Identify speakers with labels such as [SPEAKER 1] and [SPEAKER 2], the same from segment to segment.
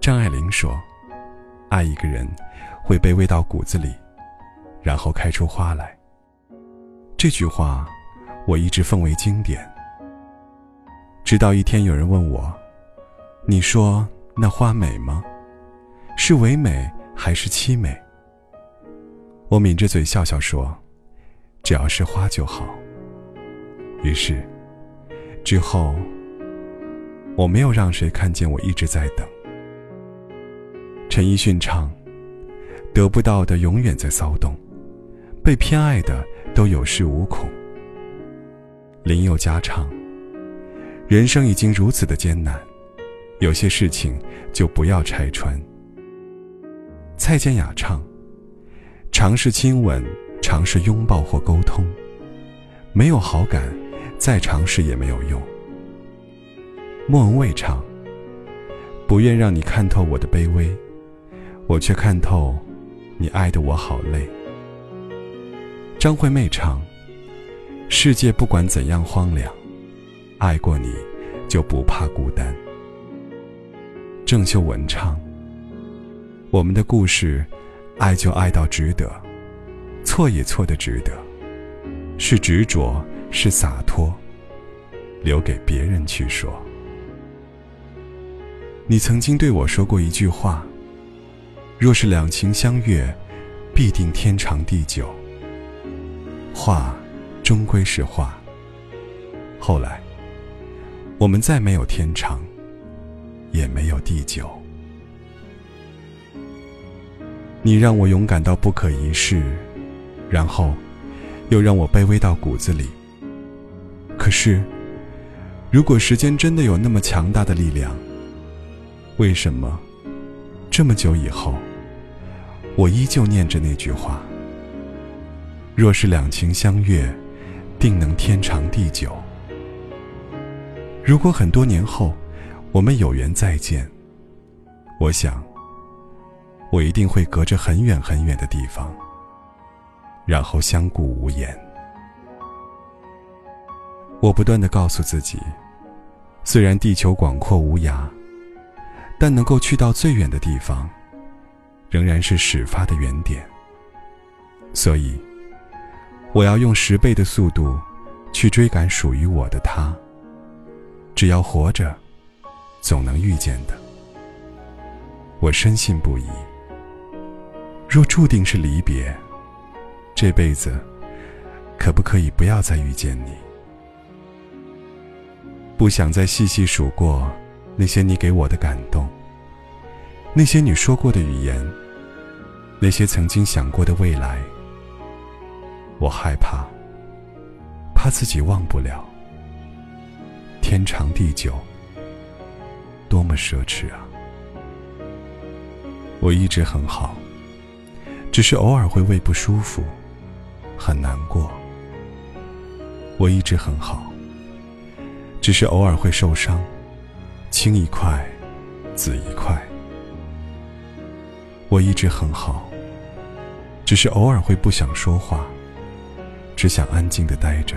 [SPEAKER 1] 张爱玲说：“爱一个人，会卑微到骨子里，然后开出花来。”这句话，我一直奉为经典。直到一天，有人问我：“你说那花美吗？是唯美还是凄美？”我抿着嘴笑笑说：“只要是花就好。”于是，之后我没有让谁看见我一直在等。陈奕迅唱：“得不到的永远在骚动，被偏爱的都有恃无恐。”林宥嘉唱：“人生已经如此的艰难，有些事情就不要拆穿。”蔡健雅唱：“尝试亲吻，尝试拥抱或沟通，没有好感，再尝试也没有用。”莫文蔚唱：“不愿让你看透我的卑微。”我却看透，你爱的我好累。张惠妹唱：“世界不管怎样荒凉，爱过你就不怕孤单。”郑秀文唱：“我们的故事，爱就爱到值得，错也错的值得，是执着是洒脱，留给别人去说。”你曾经对我说过一句话。若是两情相悦，必定天长地久。话终归是话。后来，我们再没有天长，也没有地久。你让我勇敢到不可一世，然后，又让我卑微到骨子里。可是，如果时间真的有那么强大的力量，为什么，这么久以后？我依旧念着那句话：“若是两情相悦，定能天长地久。”如果很多年后，我们有缘再见，我想，我一定会隔着很远很远的地方，然后相顾无言。我不断的告诉自己，虽然地球广阔无涯，但能够去到最远的地方。仍然是始发的原点，所以我要用十倍的速度去追赶属于我的他。只要活着，总能遇见的。我深信不疑。若注定是离别，这辈子可不可以不要再遇见你？不想再细细数过那些你给我的感动。那些你说过的语言，那些曾经想过的未来，我害怕，怕自己忘不了。天长地久，多么奢侈啊！我一直很好，只是偶尔会胃不舒服，很难过。我一直很好，只是偶尔会受伤，青一块，紫一块。我一直很好，只是偶尔会不想说话，只想安静的待着。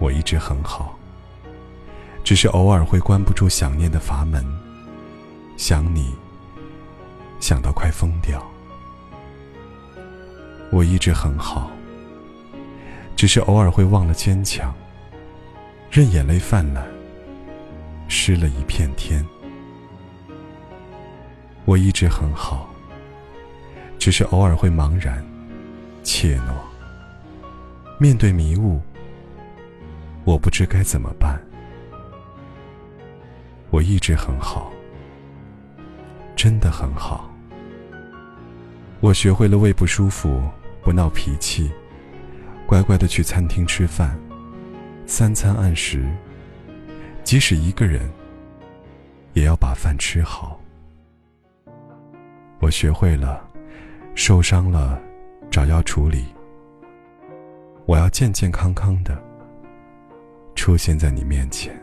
[SPEAKER 1] 我一直很好，只是偶尔会关不住想念的阀门，想你，想到快疯掉。我一直很好，只是偶尔会忘了坚强，任眼泪泛滥，湿了一片天。我一直很好，只是偶尔会茫然、怯懦。面对迷雾，我不知该怎么办。我一直很好，真的很好。我学会了胃不舒服不闹脾气，乖乖的去餐厅吃饭，三餐按时，即使一个人，也要把饭吃好。我学会了，受伤了，找药处理。我要健健康康的出现在你面前。